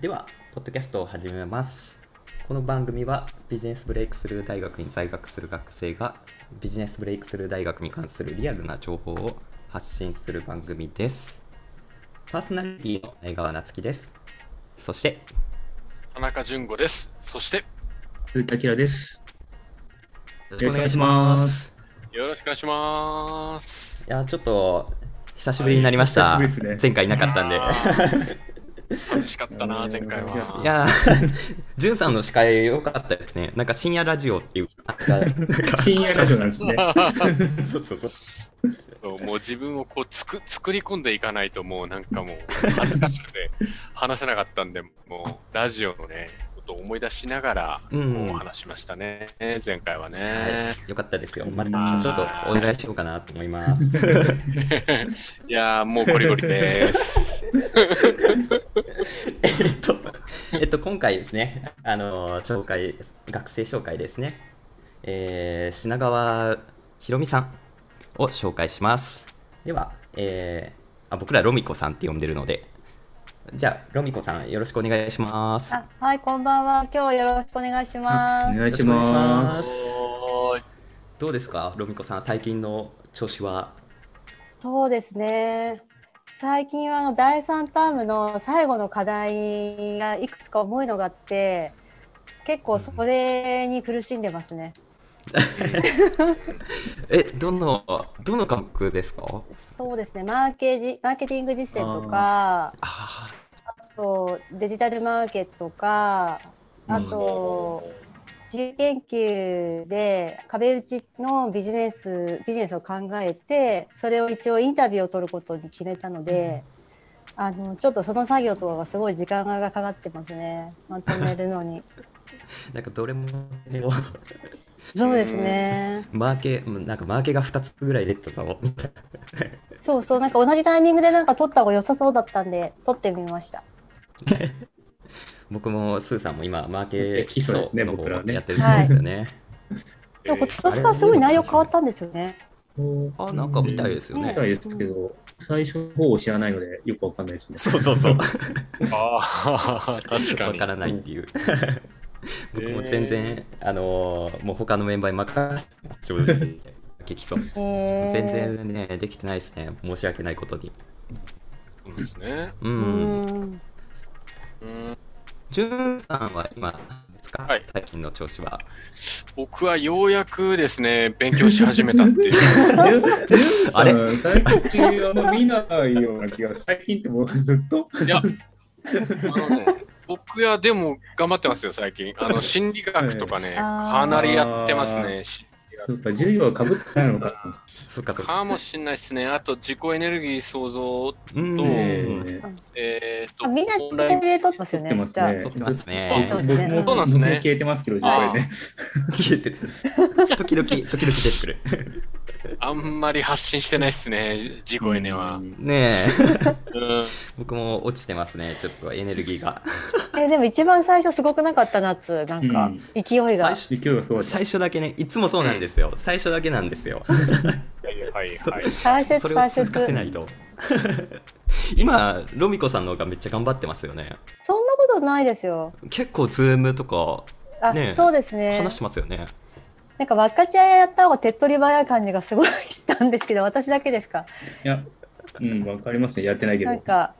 では、ポッドキャストを始めます。この番組はビジネスブレイクスルー大学に在学する学生がビジネスブレイクスルー大学に関するリアルな情報を発信する番組です。パーソナリティの江川夏樹です。そして、田中淳吾です。そして、鈴木明です。よろしくお願いします。よろしくお願いします。いや、ちょっと久しぶりになりました。はい久しぶりですね前回いなかったんで。あー寂しかったな、前回は。いやー、じゅんさんの司会良かったですね。なんか深夜ラジオっていう。深夜ラジオなんですね。そうそうそう。そうもう自分をこうつく作り込んでいかないともうなんかもう恥ずかしくて話せなかったんで、もうラジオのね、ことを思い出しながらうんもう話しましたね、前回ははね。い、よかったですよ。まうんたちょっとお願いしようかなと思います。いやー、もうゴリゴリです。えっと、えっと、今回ですね、あの、紹介、学生紹介ですね。えー品川ひろみさんを紹介します。では、えーあ僕らロミコさんって呼んでるので、じゃあ、ロミコさん、よろしくお願いします。あはい、こんばんは。今日よろしくお願いしおます。お願いしま。ますどうですか、ロミコさん、最近の調子は？そうですね。最近は第3タームの最後の課題がいくつか重いのがあって、結構それに苦しんでますね。え、どの、どの科目ですか？そうですね。マーケジマーケティング実践とか、ああとデジタルマーケットとか、あと、自由研究で壁打ちのビジネスビジネスを考えてそれを一応インタビューを取ることに決めたので、あのちょっとその作業とかがすごい時間がかかってますね。まとめるのに。ー なんかどれも、そうですねマーケ、なんかマーケが2つぐらい出てたぞ。そうそうなんか同じタイミングでなんか取った方が良さそうだったんで取ってみました 僕もスーさんも今、マーケ基礎ですねの方僕らねやってるんですよね。でも今年からすごい内容変わったんですよねあ、なんかみたいですよね。みたいですけど、最初の方を知らないのでよくわかんないですね。そうそうそう。ああ、確かに。わからないっていう。僕も全然、あのーもう他のメンバーに任せて正直激走。へー全然ね、できてないですね。申し訳ないことに。そうですね。う。うんんうんじゅんさんは今、ですか、はい最近の調子は。僕はようやくですね、勉強し始めたっていう。あれ？れ最近あんま見ないような気が、最近ってもうずっと？いや、あのね、僕はでも頑張ってますよ、最近。あの、心理学とかね、はいかなりやってますあね。心理そうか、授業はかぶってないのか。そっかそっ学か。かもしれないですね。あと、自己エネルギー創造、うん。とええー、と、あみんなオンラインで取ってますよね撮ってますね。僕もそうですね僕もそうなんですね消えてますけど、実際ね。消えてる。時々、時々出てくる。あんまり発信してないっすね、自己エネは。ねえ。うん僕も落ちてますね、ちょっとエネルギーが。えでも一番最初すごくなかった夏なんかうん勢いが、最初。最初だけね、いつもそうなんですよ。最初だけなんですよ。はいはいはい。大切それを大続かせない切と。今、ロミコさんの方がめっちゃ頑張ってますよね。そんなことないですよ結構、ズームとかあ、ねえそうですね話してますよね。なんか分かち合いやった方が手っ取り早い感じがすごいしたんですけど私だけですか？いや、うん、わかりますね。やってないけど。なんか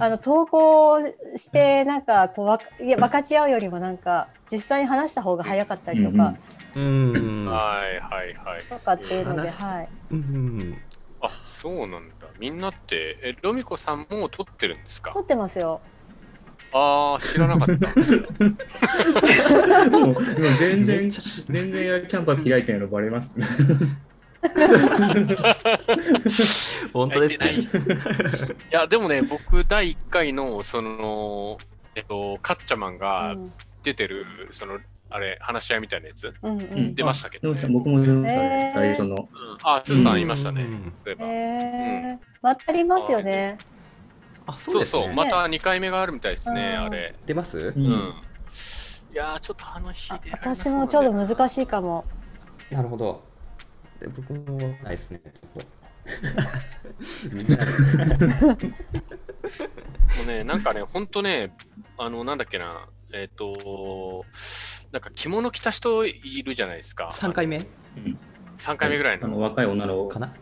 あの投稿してなんかこうわいや分かち合うよりもなんか実際に話した方が早かったりとか、うんうん。はいはいはい。とかっていうので、話はい、うん。あ、そうなんだ。みんなって、え、ロミコさんも撮ってるんですか？撮ってますよああ、知らなかった。でもでも全然全然キャンパス開いてないのバレますね。本当ですね。いや、でもね、僕、第1回の、その、えっと、カッチャマンうがん出てる、その、あれ、話し合いみたいなやつ。うんううんん出ましたけどね僕も出ましたねえ、ー最初の。うん、あ、スーさんいましたね。うんそういえば。へえまたありますよねあ、そうそうそう。また2回目があるみたいですね、うんあれ。出ます？ううんん。いやー、ちょっとあの日私もちょうどなんだよ難しいかもなるほど。で僕もないですね。ちょっとみんなでもうね、なんかね、ほんとね、あの、なんだっけな、えっ、と、なんか着物着た人いるじゃないですか。3回目？うん3回目ぐらいの。あの若い女のかな？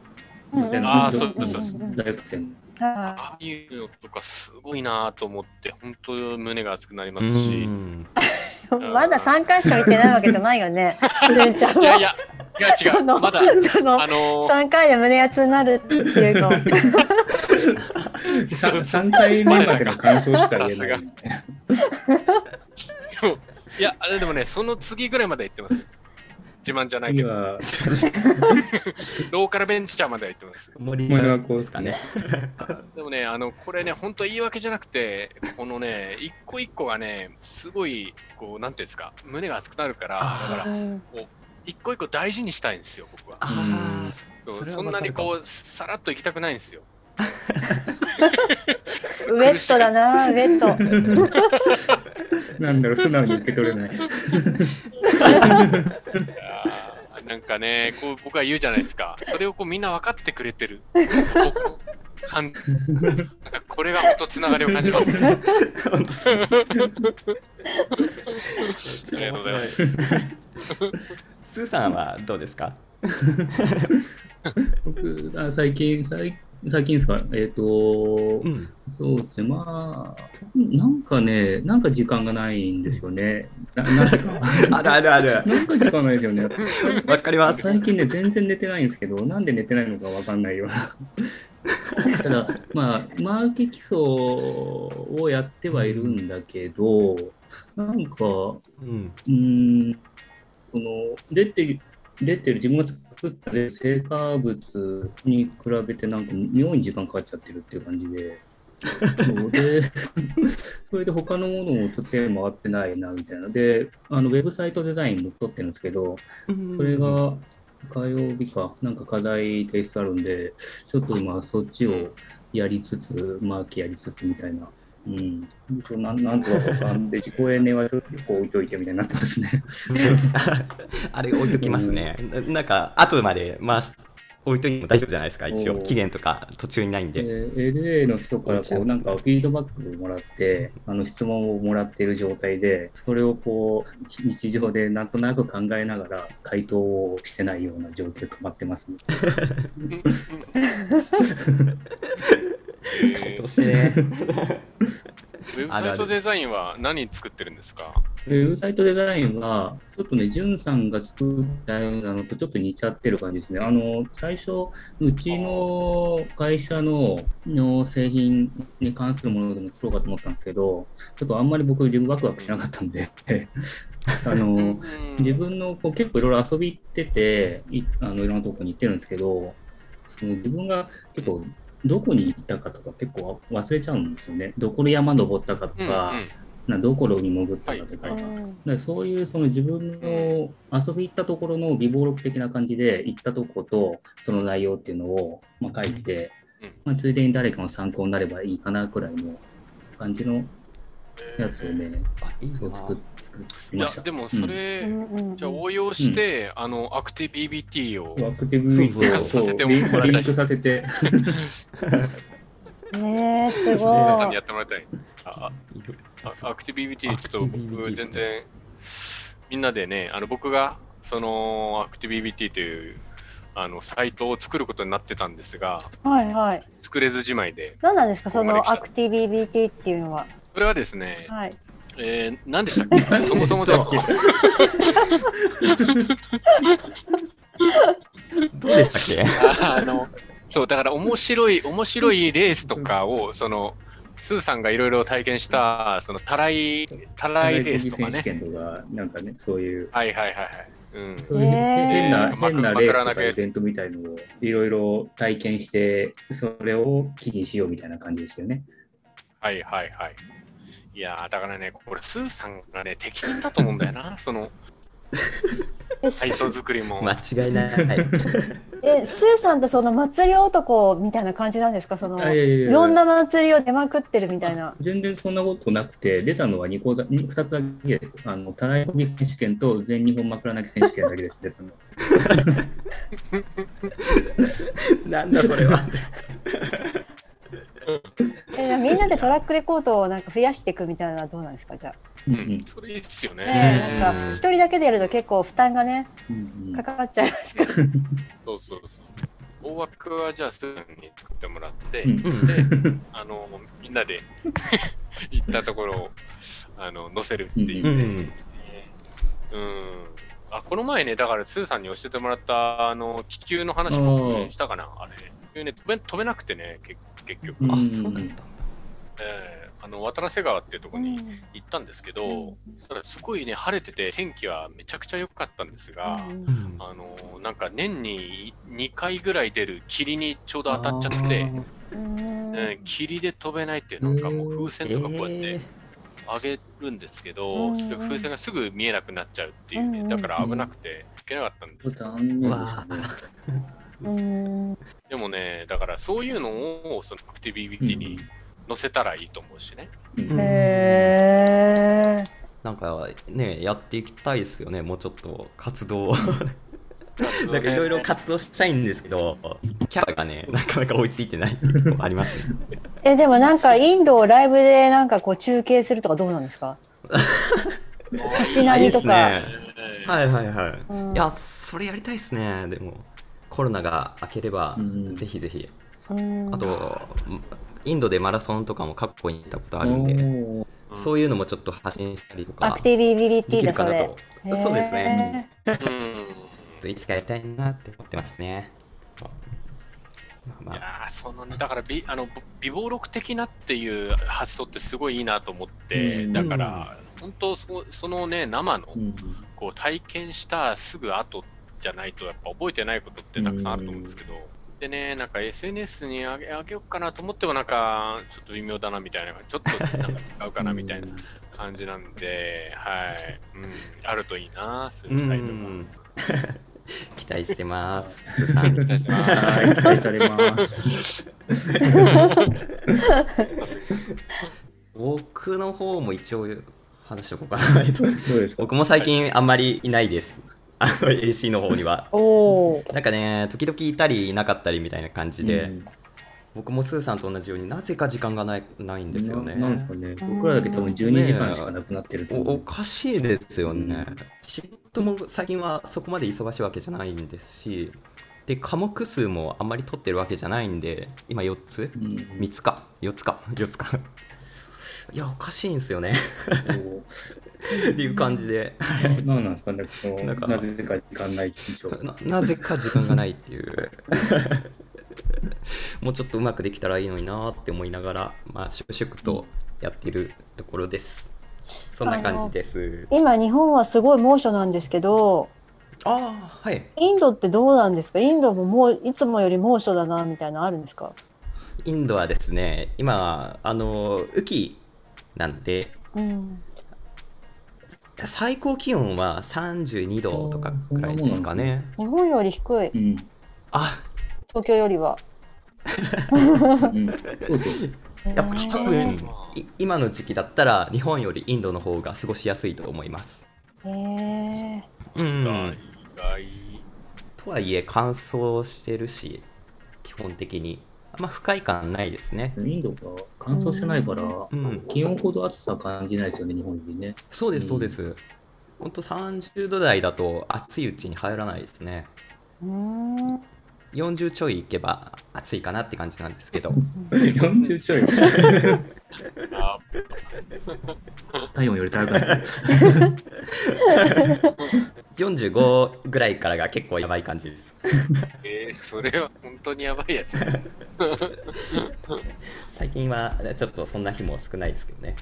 うんうんうんあーそうそうそううん大学生の。はああいうのとかすごいなと思って、本当胸が熱くなりまうすし。まだ3回しか行ってないわけじゃないよね。れんちゃんは。いやいや、いや違。そうのまだ、そのあのー3回で胸熱になるっていうの。3回目までの感想しか言えない。そういや、あれでもね、その次ぐらいまで行ってます。自慢じゃないけど、ローカルベンチャーまでは行ってます。森森はこうですかね。でもね、あの、これね、本当言い訳じゃなくて、このね、一個一個がね、すごい、こう、なんていうんですか、胸が熱くなるから、だから、一個一個大事にしたいんですよ、僕は。ああ、そうそれはそんなにこう、さらっと行きたくないんですよ。ウエストだな、ウエスト。なんだろう、素直に受け取れない。なんかね、こう僕は言うじゃないですか。それをこうみんな分かってくれてる。感なんかこれが本当つながりを感じますねありがとうございます。スーさんはどうですか？僕、あ最近、最最近ですか、えっ、と、うん。そうですね、まあ、なんかね、なんか時間がないんですよね。ななんてか、あるあるある。なんか時間ないですよね。わかります。最近ね、全然寝てないんですけど、なんで寝てないのかわかんないような。ただ、まあ、マーケ基礎をやってはいるんだけど、なんか、うん。うーん、その、出て、出てる自分が作った成果物に比べて、なんか妙に時間かかっちゃってるっていう感じで、で、それで他のものもとっても回ってないな、みたいな。で、あの、ウェブサイトデザインも撮ってるんですけど、それが火曜日か、なんか課題提出あるんで、ちょっと今そっちをやりつつ、マーキやりつつみたいな。うん。ちょなんなんとかかんで、自己エネはちょっとこう置いといてみたいになってますね。あれ置いときますね。ななんか、後まで回し置いといても大丈夫じゃないですか、一応。期限とか途中にないんで。で LA の人からこうなんかフィードバックをもらって、あの質問をもらっている状態で、それをこう日常でなんとなく考えながら回答をしてないような状況で止まってますね。回答してね。ウェブサイトデザインは何作ってるんですか？ウェブサイトデザインは、ちょっとね、じゅんさんが作ったようなのとちょっと似ちゃってる感じですね。あの、最初、うちの会社のの製品に関するものでも作ろうかと思ったんですけど、ちょっとあんまり僕自分ワクワクしなかったんで、あの、自分のこう結構いろいろ遊び行ってていあのいろんなとこに行ってるんですけどその自分が結構どこに行ったかとか結構忘れちゃうんですよね。どこの山登ったかとうんうん。か、などこに潜ったかとか,、はいうんそういうその自分の遊び行ったところの微暴録的な感じで行ったとことその内容っていうのを、まあ、書いて、うん。まあ、ついでに誰かの参考になればいいかなくらいの感じのやつをね、あ、いいな。そう作っ作りました。いやでもそれ、じゃあ応用して、あのアクティビ BBT をアクティブウィークをそうそうリンさせてもらいたいリンクさせて、ねえ、す皆ごいさんにや。ってもらいたい。あアクティビ BBT ちょっと僕 BBT 全然みんなでね、あの僕がそのアクティビ BBT というあのサイトを作ることになってたんですが、はいはい。作れずじまいで、何なんですか、そのアクティビ BT っていうのは。それはですね、はい。えー、何でしたっけ？そもそもちょっと どうでしたっけ？あの、そう、だから面白い、面白いレースとかを、その、スーさんがいろいろ体験した、その、たらい、たらいレースとかね。選手権とか、なんかね、そういう、はいはいはいはい。うん。そういう変な、ま変なレースとかイベントみたいのをいろいろ体験して、それを記事にしようみたいな感じでしたよね。はいはいはい。いやーだからね、これ、スーさんがね、適任だと思うんだよな、その、え、サイト作りも。間違いない。えスーさんってその祭り男みたいな感じなんですか？そのあいろんな祭りを出まくってるみたいな。全然そんなことなくて、出たのは2個だ2つだけです。あの、たらいこぎ選手権と全日本枕投げ選手権だけです。出たのなんだそれは。えみんなでトラックレコードをなんか増やしていくみたいなのはどうなんですかじゃううんん、それいいっすよあ。ね。なんうんか一人だけでやると結構負担がねうんかかっちゃいますから。そうそうそう。大枠はじゃあすぐに作ってもらって、うんうんで、あの、みんなで 行ったところを、あの、載せるっていうう。んうん。あ、この前ね、だから、スーさんに教えてもらった、あの、気球の話も、したかなあれ。ね、飛べ飛べなくてね、結結局。うん。あそうだったんだ。えーあの、渡良瀬川っていうところにうん。行ったんですけど、うん。ただすごいね、晴れてて、天気はめちゃくちゃ良かったんですが、うんあのなんか年に2回ぐらい出る霧にちょうど当たっちゃって、うん。うん霧で飛べないっていうなんかもう風船とかこうやってえ上げるんですけうど、んそれ風船がすぐ見えなくなっちゃうっていうね、うんだから危なくていけなかったんです。うん。でもね、だからそういうのをそのアクティビティに載せたらいいと思うしね。うん。うんへえ。なんかねやっていきたいですよねもうちょっと活動なんかいろいろ活動したいんですけどキャラがねなかなか追いついてない。っていうのもありますね。えでもなんかインドをライブでなんかこう中継するとかどうなんですか？街並みとか。いいっすね。はいはいはい、うん。いやそれやりたいですねでもコロナが明ければ、うんぜひぜひ。うんあとインドでマラソンとかも過去に行ったことあるんでそういうのもちょっと発信したりとかアクティビリティだそれるかなと。そうですね。へうん。いつかやりたいなって思ってますね。まあまあ。いやーそのねだから美あの美貌録的なっていう発想ってすごいいいなと思って、うん。だから本当そそのね生のうん。こう体験したすぐ後じゃないとやっぱ覚えてないことってたくさんあると思うんですけど、でねなんか SNS にあげあげようかなと思ってもなんかちょっと微妙だなみたいなちょっとなんか違うかなみたいな感じなんではい、うん、あるといいなそうういうサイトが。ん。期待してます。期待してます。はい、期待されます。僕の方も一応話しておこうかな。僕も最近あんまりいないですあの AC の方には。なんかね時々いたりいなかったりみたいな感じで、うん。僕もスーさんと同じようになぜか時間がないないんですよね。ななんですかね。僕らだけ多分12時間しかなくなってるとおお。かしいですよね、うん。仕事も最近はそこまで忙しいわけじゃないんですしで科目数もあんまり取ってるわけじゃないんで今4つ？うん。3つか。4つか。4つか。いやおかしいんですよね。こっていう感じでう何なんですかね。こうなんかなぜか時間ない緊張。ななぜか時間がないっていう もうちょっとうまくできたらいいのになって思いながらまあ粛々とやってるところですそんな感じです今日本はすごい猛暑なんですけど、ああはいインドってどうなんですか？インドももういつもより猛暑だなみたいなのあるんですか？インドはですね今あの雨季なんでうん。最高気温は32度とかくらいですかね日本より低い。うん。あ東京よりは。やっぱ多へ分い今の時期だったら日本よりインドの方が過ごしやすいと思いますえ。へえ。うんとはいえ乾燥してるし基本的にあんま不快感ないですね。インドが乾燥してないから、うん。気温ほど暑さ感じないですよね、日本よりね。そうですそうです、ほんと30度台だと暑いうちに入らないですね。うーん。40ちょいいけば暑いかなって感じなんですけど。40ちょい。あ 体温より高い。45ぐらいからが結構やばい感じですえー、それは本当にやばいやつ。最近はちょっとそんな日も少ないですけどね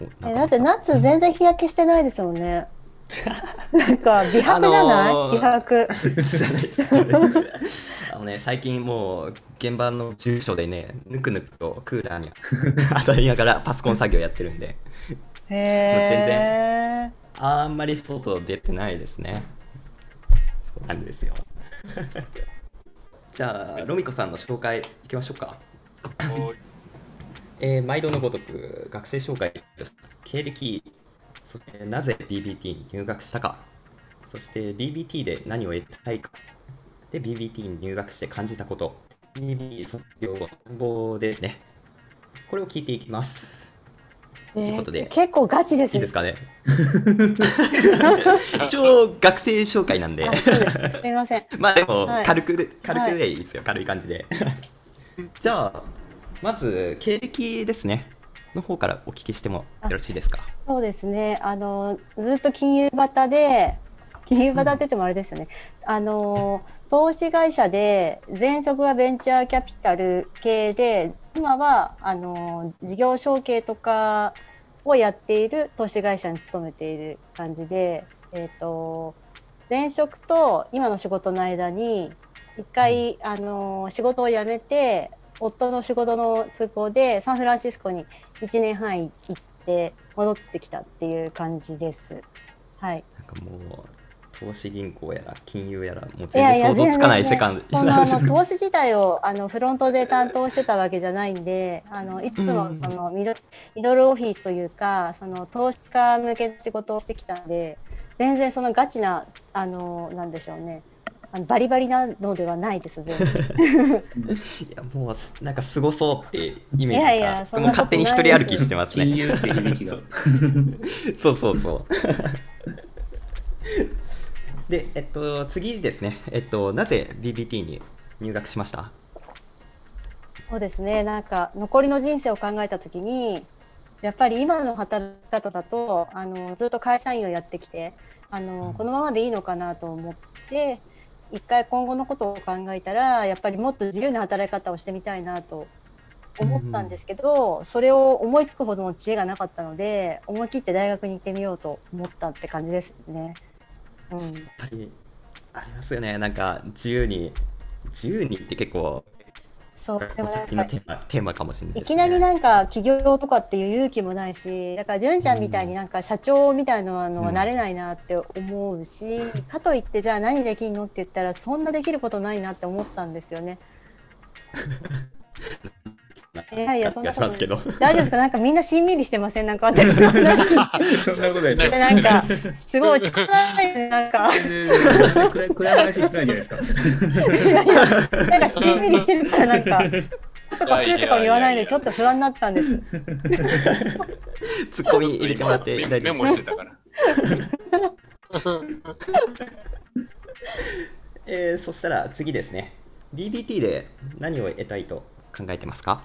おえなんかだってナッツ全然日焼けしてないですもんね。なんか美白じゃない？あのー美白。じゃないです。じゃないです。あのね最近もう現場の住所でねぬくぬくとクーラーに 当たりながらパソコン作業やってるんで。へえ。あんまり外出てないですね。そうなんですよ。じゃあロミコさんの紹介いきましょうか。えー毎度のごとく学生紹介経歴そしてなぜ BBT に入学したか。そして BBT で何を得たいか。で BBT に入学して感じたこと。BB 卒業の願望ですね。これを聞いていきます。ということで。結構ガチですね。いいですかね？一応学生紹介なんで。す。すみません。まあでもはい。軽くで、軽くでいいですよ、軽い感じで。じゃあ、まず経歴ですね、の方からお聞きしてもよろしいですか？そうですね。あのずっと金融バで金融バタって言ってもあれですよね。あの投資会社で前職はベンチャーキャピタル系で今はあの事業承継とかをやっている投資会社に勤めている感じで、えっ、と前職と今の仕事の間に一回あの仕事を辞めて夫の仕事の都合でサンフランシスコに1年半行って戻ってきたっていう感じです。はい。なんかもう、投資銀行やら金融やら、もういやいや全然想像つかない世界全然そのあの投資自体をあのフロントで担当してたわけじゃないんで、あのいつもそのミドミドルオフィスというか、その投資家向けの仕事をしてきたんで、全然そのガチなあのなんでしょうね。あのバリバリなのではないです。全然 いやもうすなんかすごそうってイメージがいやいやそんもうなこと勝手に一人歩きしてますね。金融って響きが。そうそうそう。で、えっと、次ですね、えっと、なぜ BBT に入学しました？そうですね。なんか残りの人生を考えたときに、やっぱり今の働き方だとあのずっと会社員をやってきてあのこのままでいいのかなと思って一回今後のことを考えたらやっぱりもっと自由な働き方をしてみたいなと思ったんですけど、それを思いつくほどの知恵がなかったので思い切って大学に行ってみようと思ったって感じですね。うん、やっぱりありますよね、なんか自由に、自由にって結構、そうでもなんかテーマテーマかもしれないね。いきなりなんか起業とかっていう勇気もないしだから純ちゃんみたいになんか社長みたいなのはなれないなって思うし、かといってじゃあ何できんのって言ったらそんなできることないなって思ったんですよね。いやいやそんなこと。大丈夫ですか？なんかみんなしんみりしてません？なんか私の話そんなこと ないでです。なんかすごい落ち込まないでなんか暗い話してないじゃないですか。なんかしんみりしてるからなんか。とかとか言わないでちょっと不安になったんです。ツッコミ入れてもらって大丈メ夫です。モしてたから。えー、そしたら次ですね。BBT で何を得たいと考えてますか？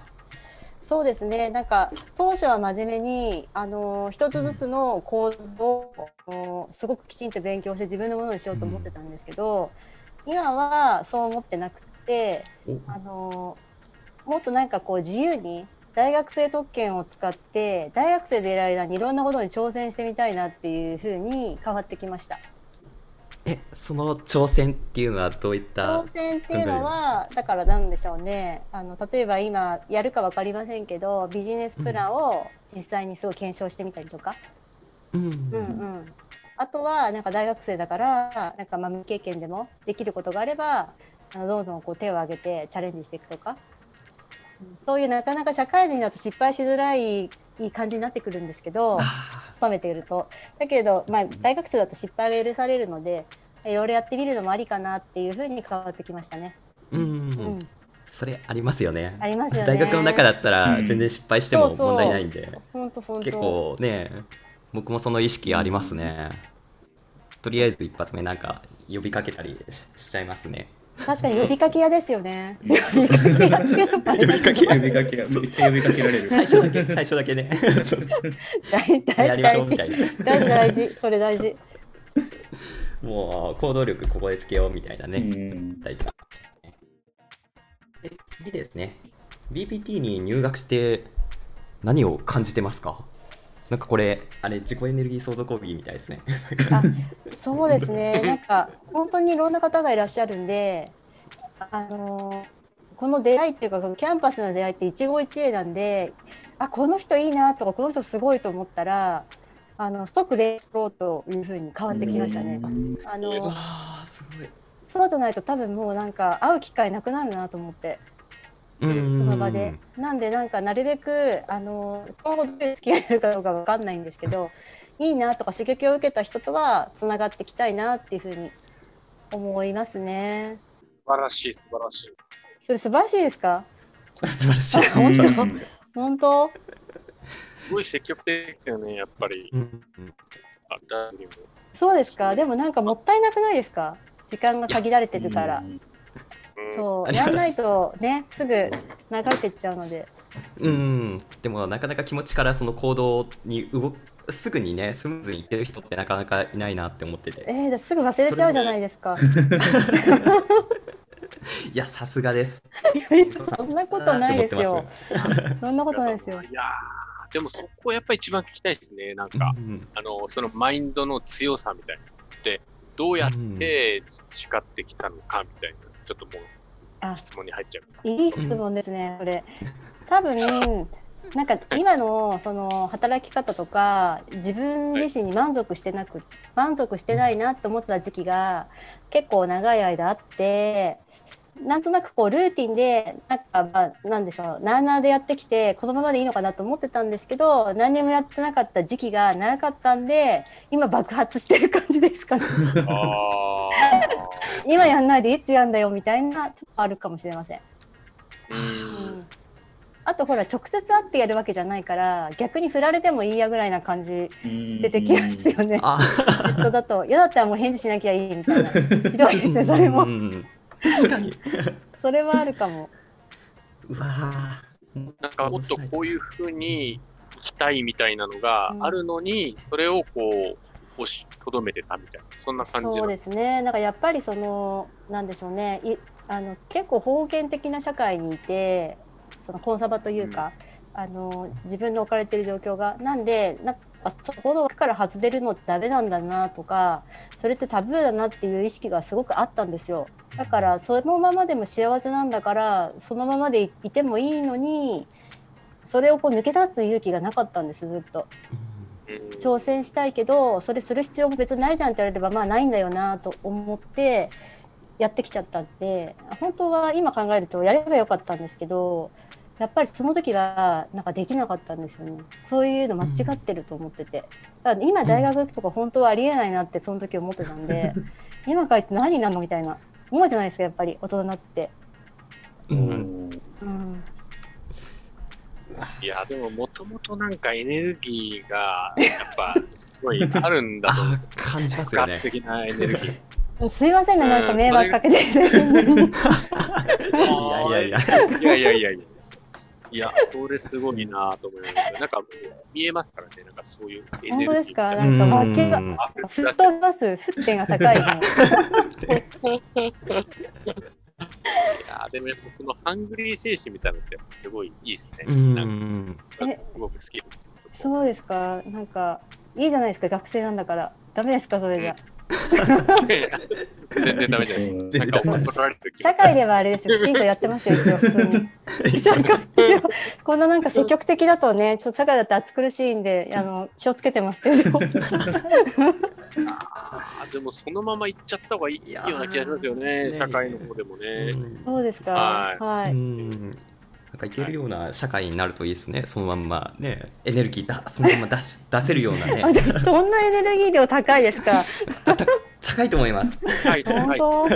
そうですね。なんか当初は真面目にあの一つずつの構図をすごくきちんと勉強して自分のものにしようと思ってたんですけど、今はそう思ってなくて、おあのもっとなんかこう自由に大学生特権を使って大学生でいる間にいろんなことに挑戦してみたいなっていう風に変わってきました。え、その挑戦っていうのはどういった挑戦っていうのはだからなんでしょうね。あの例えば今やるか分かりませんけどビジネスプランを実際にすごい検証してみたりとか、うんうんうん、あとはなんか大学生だからなんかまあ未経験でもできることがあればあのどんどんこう手を挙げてチャレンジしていくとか、うんそういうなかなか社会人だと失敗しづらいいい感じになってくるんですけど。あ勤めているとだけど、まあ、大学生だと失敗が許されるのでいろいろやってみるのもありかなっていうふうに変わってきましたね。ーうん、うん、それありますよね。ありますよね。大学の中だったらうん全然失敗してもそうそう問題ないんで、本当本当。結構ね、僕もその意識ありますね。とりあえず一発目なんか呼びかけたりししちゃいますね。確かに呼びかけ屋ですよね。呼びかけ呼びかけ呼びかけられる。最初だけ、最初だけね。大大やりましょう大事みたいな。大事大事それ大事。もう行動力ここでつけようみたいなね。うん大体で次ですね。BPT に入学して何を感じてますか？なんかこれ、あれ、自己エネルギー創造講義みたいですね。あそうですね。なんか本当にいろんな方がいらっしゃるんで、あのこの出会いっていうかこのキャンパスの出会いって一期一会なんで、あこの人いいなとかこの人すごいと思ったら、あの即レーローというふうに変わってきましたね。あのわあ、すごい。そうじゃないと多分もうなんか会う機会なくなるなと思って。うこのん場で。なんでなんかなるべくあの今後どういう付き合いするかどうかわかんないんですけど いいなとか刺激を受けた人とはつながっていきたいなっていうふうに思いますね。素晴らしい、素晴らしい。それ素晴らしいですか？素晴らしい。本当？うん本当？すごい積極的だよね、やっぱり。うんそうですか？でもなんかもったいなくないですか？時間が限られてるから。そう、やんないとね、すぐ流れてっちゃうので。うん、でもなかなか気持ちからその行動に動くすぐにねスムーズにいける人ってなかなかいないなって思っててえー、すぐ忘れちゃうじゃないですか。いやさすがですそんなことないですよ。そんなことないですよ。いやーでもそこやっぱり一番聞きたいですね。なんか、うんあの、そのマインドの強さみたいなのって、どうやって培ってきたのかみたいな、ちょっともうあ、質問に入っちゃう。いい質問ですね、それ。多分、なんか今のその働き方とか自分自身に満足してなく満足してないなって思ってた時期が結構長い間あってなんとなくこうルーティンでなんかまあなんでしょうなあなあでやってきてこのままでいいのかなと思ってたんですけど何にもやってなかった時期が長かったんで今爆発してる感じですかね。あ 今やんないでいつやんだよみたいなとこあるかもしれません。ーうん。あとほら直接会ってやるわけじゃないから逆に振られてもいいやぐらいな感じうん。出てきますよね。あネットだと嫌だったらもう返事しなきゃいいみたいな。ひどいですねそれうもん確かに。それはあるかも。うわー。なんかもっとこういうふうに生きたいみたいなのがあるのに、それをこう、押しとどめてたみたいな、そんな感じそうのですね。なんかやっぱりそのなんでしょうね。いあの結構封建的な社会にいてそのコンサバというか、あの自分の置かれてる状況が。なんでなんかあそこの枠から外れるのってダメなんだなとかそれってタブーだなっていう意識がすごくあったんですよだからそのままでも幸せなんだからそのままでいてもいいのにそれをこう抜け出す勇気がなかったんですずっと。挑戦したいけどそれする必要も別にないじゃんって言われればまあないんだよなと思ってやってきちゃったんで本当は今考えるとやればよかったんですけどやっぱりその時はなんかできなかったんですよね。そういうの間違ってると思ってて。だから今大学行くとか本当はありえないなってその時思ってたんで 今から言って何なのみたいな。思うじゃないですかやっぱり大人になって。ううん。んうん。いや、でももともとなんかエネルギーが、やっぱ、すごいあるんだと思うんあですよ。感じますよね。的なエネルギー。すいませんねなんか迷惑かけて。いやいやいやいやいやいやいや。それすごいなと思います。なんか見えますからね、なんかそういうエネ本ルギー。当ですか？なんか負けが吹っ飛びます沸点が高いね。いやでもやっぱこのハングリー精神みたいなのってすごいいいですね。うんなんかえすごく好き。そうですか？なんかいいじゃないですか学生なんだから。ダメですかそれじゃ。全然ダメじゃないです社会ではあれですよ。きちんとやってますよ。一応社会ではこんななんか積極的だとね、ちょっと社会だって暑苦しいんで、あの気をつけてますけど。あーでもそのまま行っちゃった方がいいような気がしますよね、ね社会の方でもね。そうですか。はいかいけるような社会になるといいですね、そのまんまね、エネルギーだ、そのまま出し出せるようなね、私そんなエネルギー量高いですか？高いと思います。はい、はい。本当？は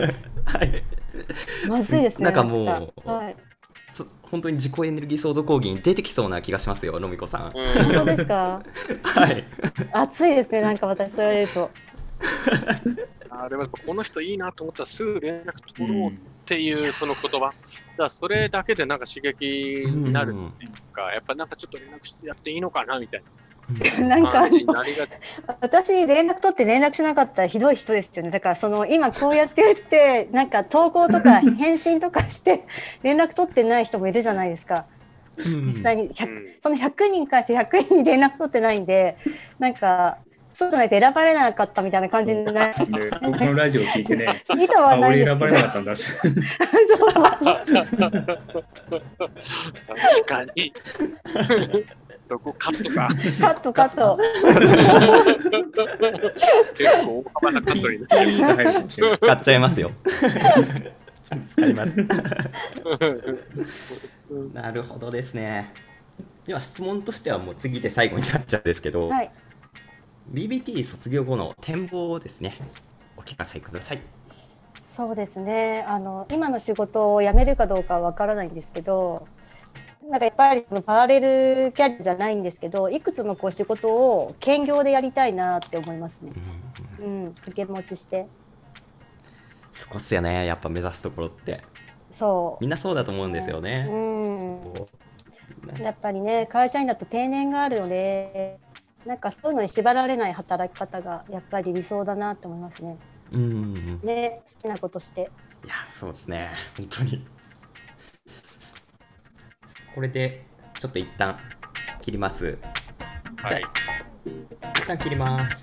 い、まずいですね。なんかもうはい。そ本当に自己エネルギー創造講義に出てきそうな気がしますよ、のみこさん。うん本当ですか？はい、暑いですね。なんか私と言われると。あーでもこの人いいなと思ったらすぐ連絡取ろうっていうその言葉。だそれだけでなんか刺激になるっていうか、やっぱなんかちょっと連絡してやっていいのかなみたいなんかあな感じにのなりがち。私連絡取って連絡しなかったらひどい人ですよねだからその今こうやって言ってなんか投稿とか返信とかして連絡取ってない人もいるじゃないですかうん実際に100、うんその100人からして100人に連絡取ってないんでなんかそうじゃないと選ばれなかったみたいな感じになりで僕のラジオ聞いてね、意図はあ、ない選ばれなかったんだ。そう確かに。そこカットか。カットカット結構大幅なカットになっちゃう。使っちゃいますよ。使います。なるほどですね。では質問としてはもう次で最後になっちゃうんですけど、はい BBT 卒業後の展望をですね、お聞かせください。そうですね。あの今の仕事を辞めるかどうかはわからないんですけどなんかやっぱりそのパラレルキャリアじゃないんですけどいくつもこう仕事を兼業でやりたいなって思いますね。う。んうん、掛け持ちして。そこっすよね。やっぱ目指すところって。そみんなそうだと思うんですよう。ね、うん。こう。やっぱりね会社員だと定年があるのでなんかそういうのに縛られない働き方がやっぱり理想だなって思いますね。うんね好きなことして。いやそうですね。本当に。これでちょっと一旦切ります。じゃあ、はい一旦切ります